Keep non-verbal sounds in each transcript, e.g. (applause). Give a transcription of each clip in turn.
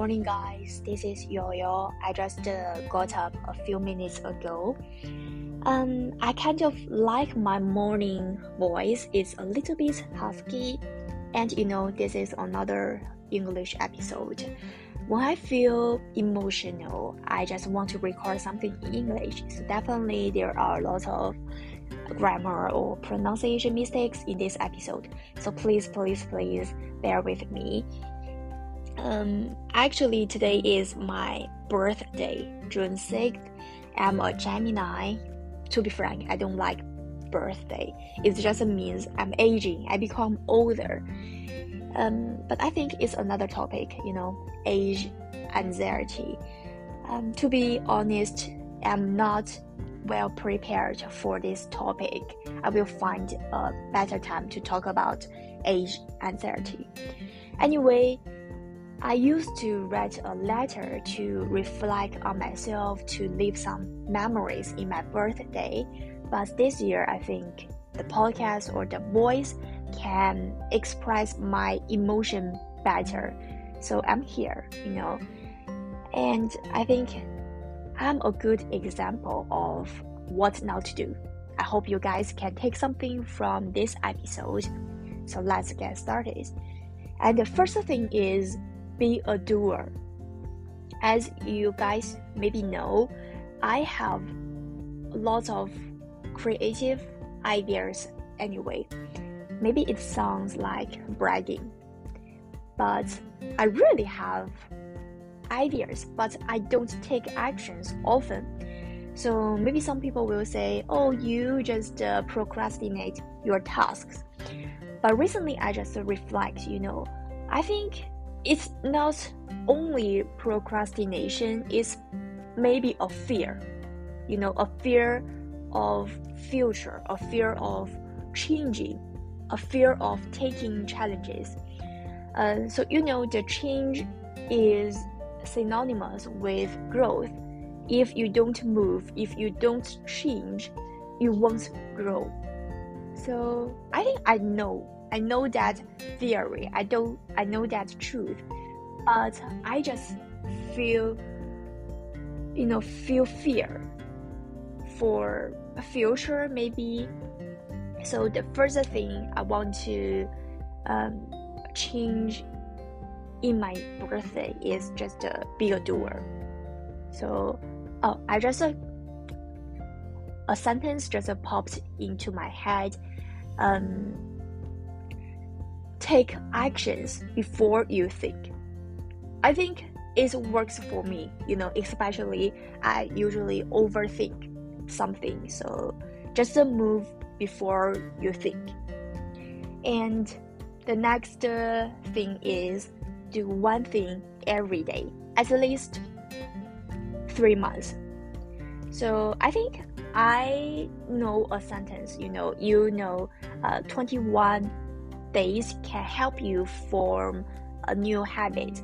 morning, guys. This is Yo-Yo. I just uh, got up a few minutes ago. Um, I kind of like my morning voice. It's a little bit husky, and you know, this is another English episode. When I feel emotional, I just want to record something in English. So definitely, there are a lot of grammar or pronunciation mistakes in this episode. So please, please, please bear with me. Um, actually, today is my birthday, June 6th. I'm a Gemini. To be frank, I don't like birthday. It just means I'm aging, I become older. Um, but I think it's another topic, you know, age anxiety. Um, to be honest, I'm not well prepared for this topic. I will find a better time to talk about age anxiety. Anyway, I used to write a letter to reflect on myself, to leave some memories in my birthday. But this year, I think the podcast or the voice can express my emotion better. So I'm here, you know. And I think I'm a good example of what not to do. I hope you guys can take something from this episode. So let's get started. And the first thing is be a doer. As you guys maybe know, I have lots of creative ideas anyway. Maybe it sounds like bragging, but I really have ideas, but I don't take actions often. So maybe some people will say, oh, you just uh, procrastinate your tasks. But recently I just reflect, you know, I think it's not only procrastination, it's maybe a fear. You know, a fear of future, a fear of changing, a fear of taking challenges. Uh, so you know the change is synonymous with growth. If you don't move, if you don't change, you won't grow. So I think I know I know that theory. I don't I know that truth. But I just feel you know feel fear for a future maybe. So the first thing I want to um, change in my birthday is just uh, be a doer. So oh I just uh, a sentence just uh, popped into my head. Um, take actions before you think. I think it works for me, you know, especially I usually overthink something. So just move before you think. And the next uh, thing is do one thing every day, at least three months. So I think I know a sentence, you know, you know, uh, 21 days can help you form a new habit,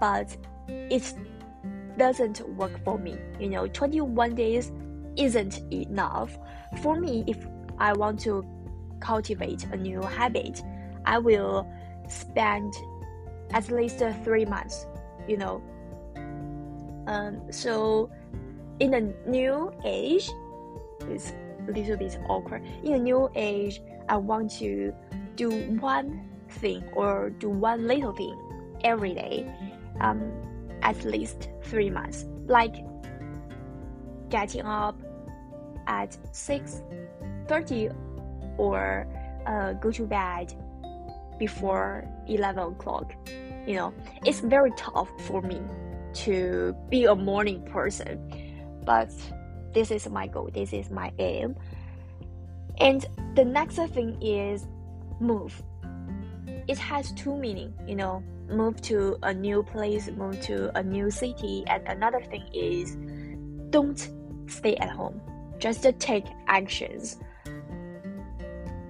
but it doesn't work for me. You know, 21 days isn't enough. For me, if I want to cultivate a new habit, I will spend at least three months, you know. Um, so, in a new age, it's a little bit awkward. In a new age, I want to do one thing or do one little thing every day, um, at least three months. Like getting up at six thirty or uh, go to bed before eleven o'clock. You know, it's very tough for me to be a morning person, but this is my goal. This is my aim. And the next thing is move. It has two meaning, you know, move to a new place, move to a new city, and another thing is don't stay at home. Just take actions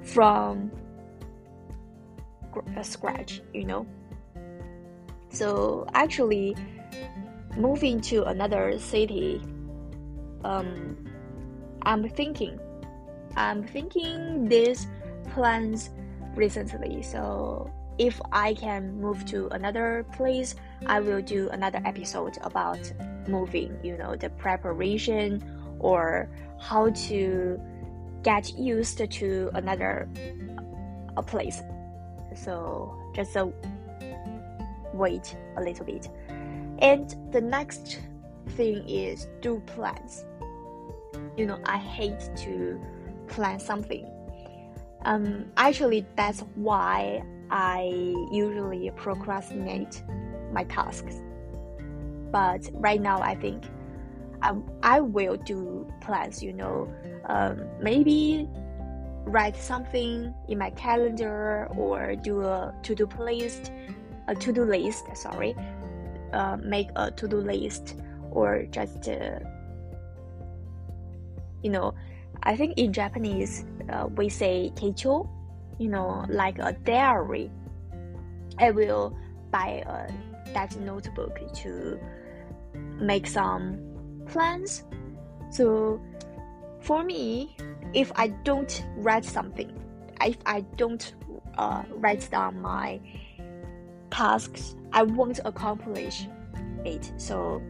from scratch, you know. So actually, moving to another city, um, I'm thinking, I'm thinking these plans recently. So if I can move to another place, I will do another episode about moving, you know, the preparation or how to get used to another a place. So just a wait a little bit. And the next thing is do plans. You know, I hate to plan something. Um, actually, that's why I usually procrastinate my tasks. But right now, I think I, I will do plans, you know, um, maybe write something in my calendar or do a to-do list, a to-do list, sorry, uh, make a to-do list or just, uh, you know, I think in Japanese uh, we say techo, you know, like a diary. I will buy a, that notebook to make some plans. So for me, if I don't write something, if I don't uh, write down my tasks, I won't accomplish it. So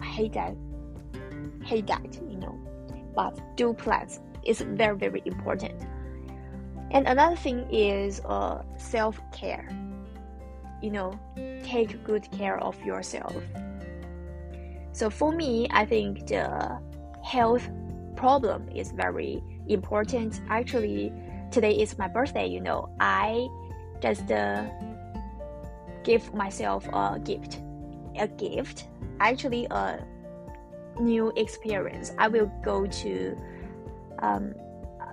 I hate that. Hate that. But do plans is very very important. And another thing is uh, self care. You know, take good care of yourself. So for me, I think the health problem is very important. Actually, today is my birthday. You know, I just uh, give myself a gift. A gift, actually, a new experience. I will go to um,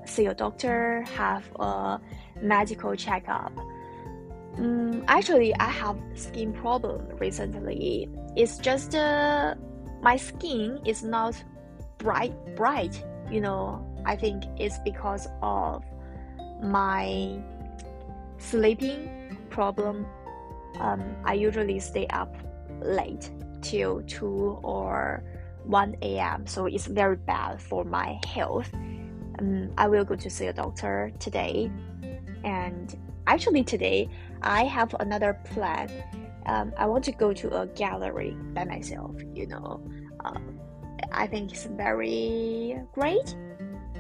see a doctor, have a medical checkup. Um, actually, I have skin problem recently. It's just uh, my skin is not bright, bright. You know, I think it's because of my sleeping problem. Um, I usually stay up late till 2 or 1 a.m. So it's very bad for my health um, I will go to see a doctor today. And actually, today I have another plan. Um, I want to go to a gallery by myself, you know. Uh, I think it's very great,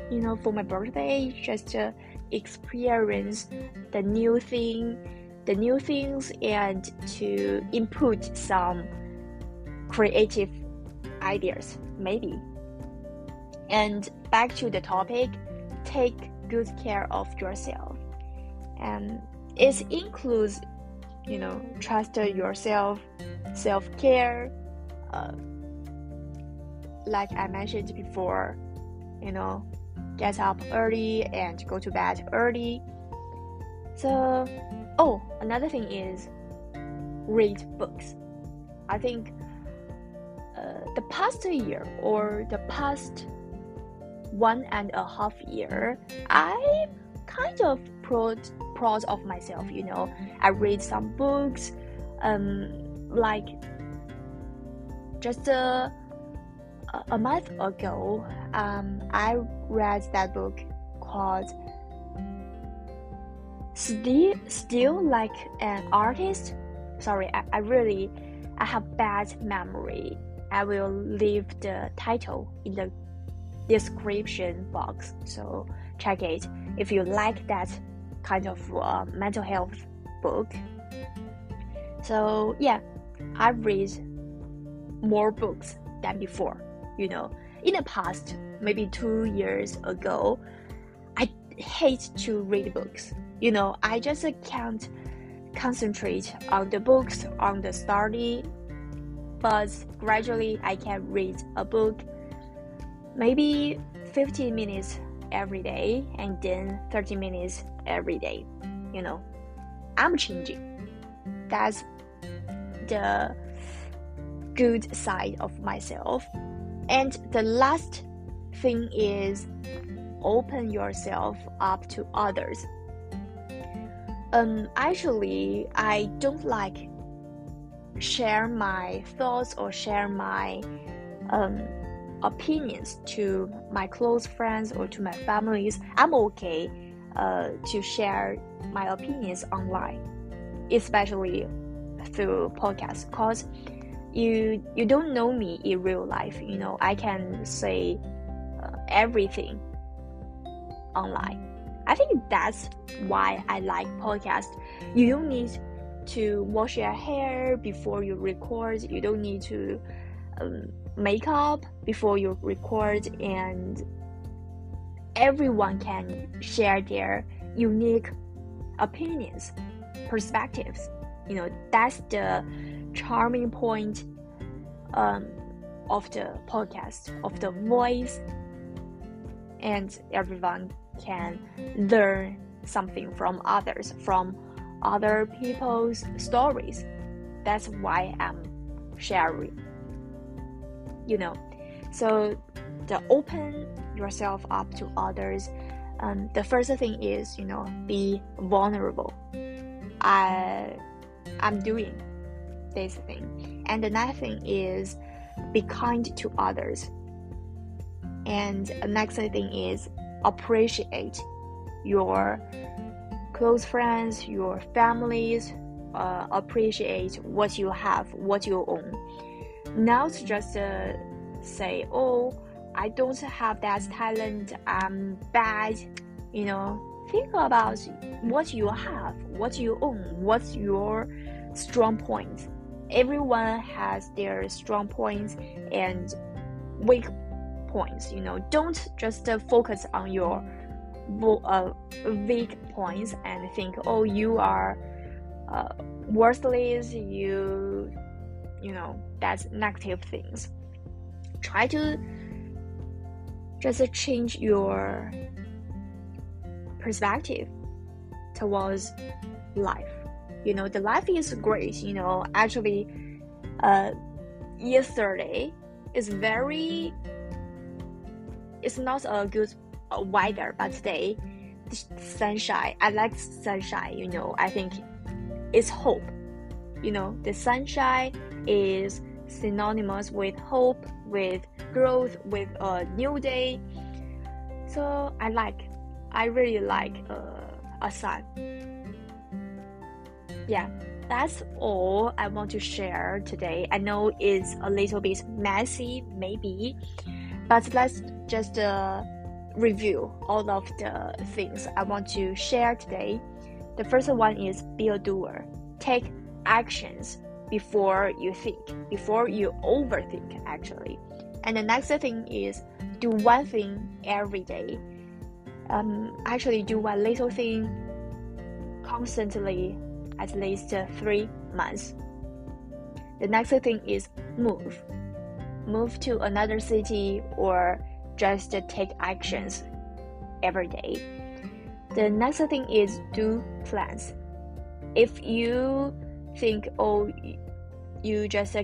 you know, for my birthday, just to experience the new thing, the new things, and to input some creative ideas, maybe. And back to the topic, take good care of yourself. And it includes, you know, trust yourself, self care, uh, like I mentioned before, you know, get up early and go to bed early. So, oh, another thing is read books. I think the past year or the past one and a half year, I kind of proud proud of myself. You know, I read some books, um, like just a a month ago, um, I read that book called "Still Still Like an Artist." Sorry, I, I really I have bad memory. I will leave the title in the description box. So check it if you like that kind of uh, mental health book. So yeah, I read more books than before. You know, in the past, maybe two years ago, I hate to read books. You know, I just can't concentrate on the books, on the study. But gradually, I can read a book maybe 15 minutes every day and then 30 minutes every day. You know, I'm changing. That's the good side of myself. And the last thing is open yourself up to others. Um, actually, I don't like share my thoughts or share my um, opinions to my close friends or to my families, I'm okay uh, to share my opinions online. especially through podcasts, cause you you don't know me in real life. You know, I can say uh, everything online. I think that's why I like podcast. You don't need to wash your hair before you record. You don't need to um, make up before you record, and everyone can share their unique opinions, perspectives. You know, that's the charming point um, of the podcast, of the voice, and everyone can learn something from others, from other people's stories. That's why I'm sharing. You know, so the open yourself up to others. Um, the first thing is, you know, be vulnerable. I, I'm doing this thing, and the next thing is, be kind to others. And the next thing is appreciate your close friends, your families, uh, appreciate what you have, what you own. Not just uh, say, oh, I don't have that talent, I'm bad. You know, think about what you have, what you own, what's your strong points. Everyone has their strong points and weak points. You know, don't just uh, focus on your uh, weak points and think, oh, you are uh, worthless. You, you know, that's negative things. Try to just change your perspective towards life. You know, the life is great. You know, actually, uh, yesterday is very it's not a good weather, but today, sunshine. I like sunshine. You know, I think it's hope. You know, the sunshine is synonymous with hope, with growth, with a new day. So I like, I really like uh, a sun. Yeah, that's all I want to share today. I know it's a little bit messy, maybe, but let's just uh, review all of the things I want to share today. The first one is be a doer. Take actions before you think, before you overthink, actually. And the next thing is do one thing every day. Um, actually, do one little thing constantly, at least three months. The next thing is move move to another city or just take actions every day. The next thing is do plans. If you think, oh, you just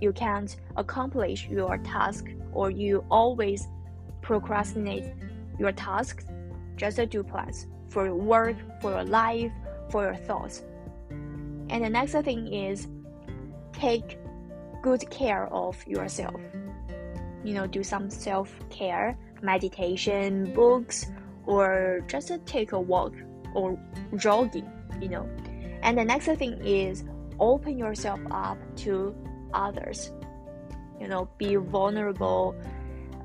you can't accomplish your task or you always procrastinate your tasks, just do plans for your work, for your life, for your thoughts. And the next thing is take good care of yourself. You know, do some self care, meditation, books, or just take a walk or jogging, you know. And the next thing is open yourself up to others. You know, be vulnerable,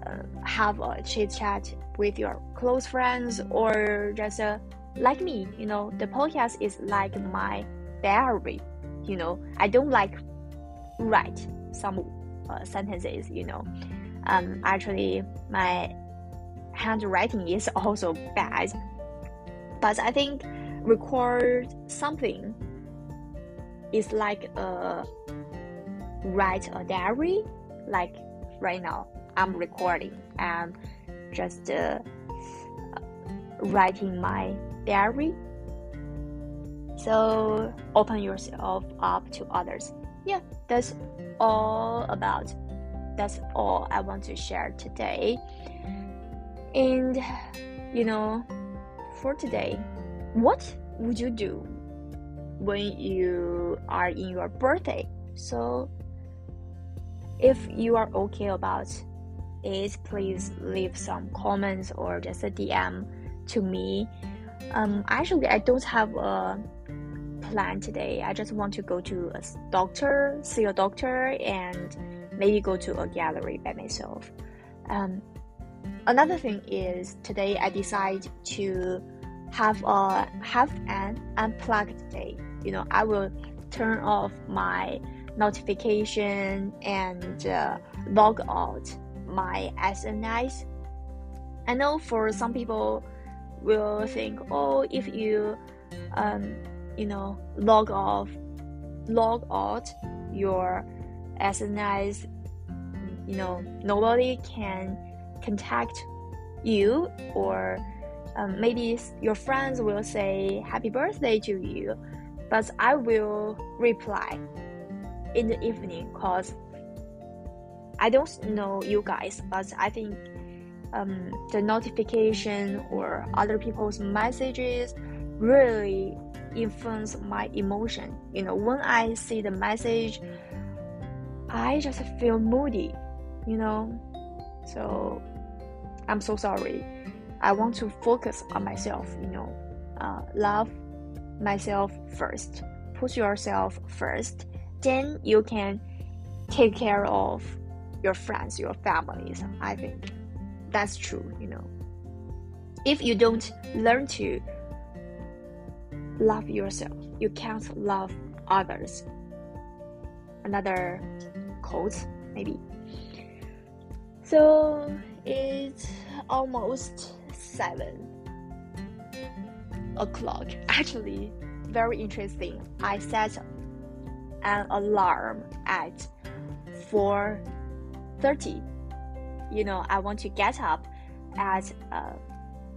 uh, have a chit chat with your close friends, or just uh, like me, you know, the podcast is like my diary. You know, I don't like write some uh, sentences, you know. Um, actually, my handwriting is (laughs) also bad, but I think record something is like a write a diary. Like right now, I'm recording. I'm just uh, writing my diary. So open yourself up to others yeah, that's all about. That's all I want to share today. And you know, for today, what would you do when you are in your birthday? So, if you are okay about it, please leave some comments or just a DM to me. Um, actually, I don't have a plan today. I just want to go to a doctor, see a doctor, and maybe go to a gallery by myself. Um, another thing is today I decide to have a have an unplugged day. You know, I will turn off my notification and uh, log out my SNS. I know for some people will think, oh, if you, um, you know, log off, log out your SNS, you know, nobody can contact you or um, maybe your friends will say happy birthday to you but i will reply in the evening because i don't know you guys but i think um, the notification or other people's messages really influence my emotion. You know when i see the message i just feel moody you know so i'm so sorry i want to focus on myself you know uh, love myself first put yourself first then you can take care of your friends, your families. I think that's true, you know. If you don't learn to love yourself, you can't love others. Another quote, maybe. So it's almost seven o'clock. Actually, very interesting. I set an alarm at 4:30. You know, I want to get up at uh,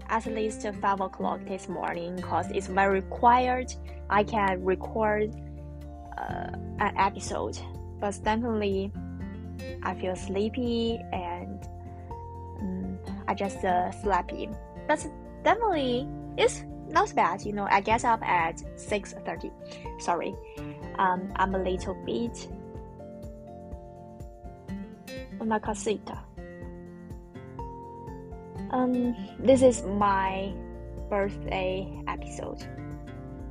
at least five o'clock this morning because it's very required. I can record uh, an episode, but definitely I feel sleepy and um, I just uh, sleepy. But definitely it's not bad. You know, I get up at six thirty. Sorry um, I'm a little bit nakasita. Um, this is my birthday episode.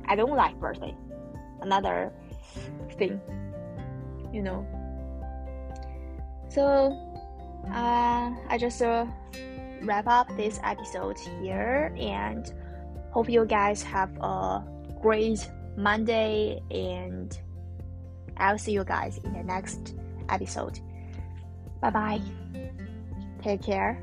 I don't like birthday. Another thing, you know. So, uh, I just uh, wrap up this episode here and hope you guys have a great Monday, and I'll see you guys in the next episode. Bye bye. Take care.